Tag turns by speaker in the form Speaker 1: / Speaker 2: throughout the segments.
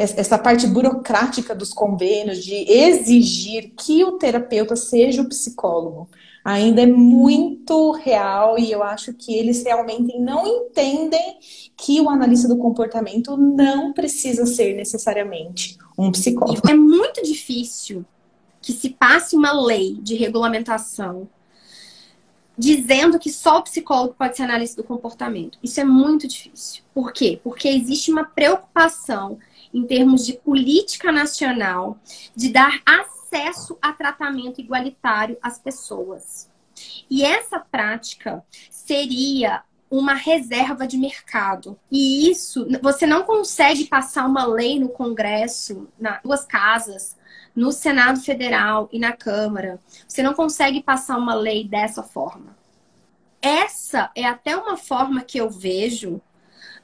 Speaker 1: Essa parte burocrática dos convênios, de exigir que o terapeuta seja o psicólogo, ainda é muito real e eu acho que eles realmente não entendem que o analista do comportamento não precisa ser necessariamente um psicólogo.
Speaker 2: É muito difícil que se passe uma lei de regulamentação dizendo que só o psicólogo pode ser analista do comportamento. Isso é muito difícil. Por quê? Porque existe uma preocupação em termos de política nacional de dar acesso a tratamento igualitário às pessoas. E essa prática seria uma reserva de mercado. E isso, você não consegue passar uma lei no Congresso, nas duas casas, no Senado Federal e na Câmara. Você não consegue passar uma lei dessa forma. Essa é até uma forma que eu vejo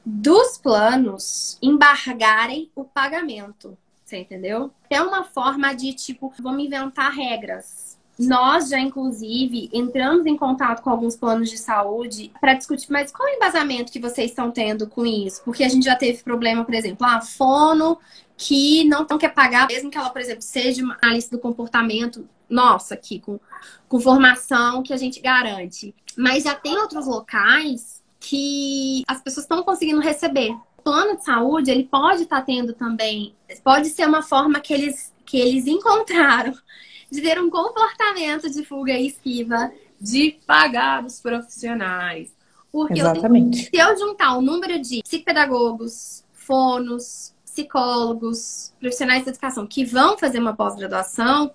Speaker 2: dos planos embargarem o pagamento. Você entendeu? É uma forma de, tipo, vamos inventar regras. Nós já, inclusive, entramos em contato com alguns planos de saúde para discutir, mas qual é o embasamento que vocês estão tendo com isso? Porque a gente já teve problema, por exemplo, a ah, fono que não quer pagar, mesmo que ela, por exemplo, seja uma analista do comportamento nossa aqui, com, com formação que a gente garante. Mas já tem outros locais que as pessoas estão conseguindo receber plano de saúde, ele pode estar tá tendo também, pode ser uma forma que eles, que eles encontraram de ter um comportamento de fuga e esquiva, de pagar os profissionais. Porque
Speaker 1: Exatamente.
Speaker 2: Eu, se eu juntar o número de psicopedagogos, fonos, psicólogos, profissionais de educação que vão fazer uma pós-graduação,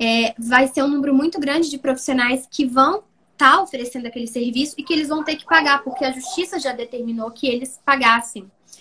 Speaker 2: é, vai ser um número muito grande de profissionais que vão estar tá oferecendo aquele serviço e que eles vão ter que pagar, porque a justiça já determinou que eles pagassem.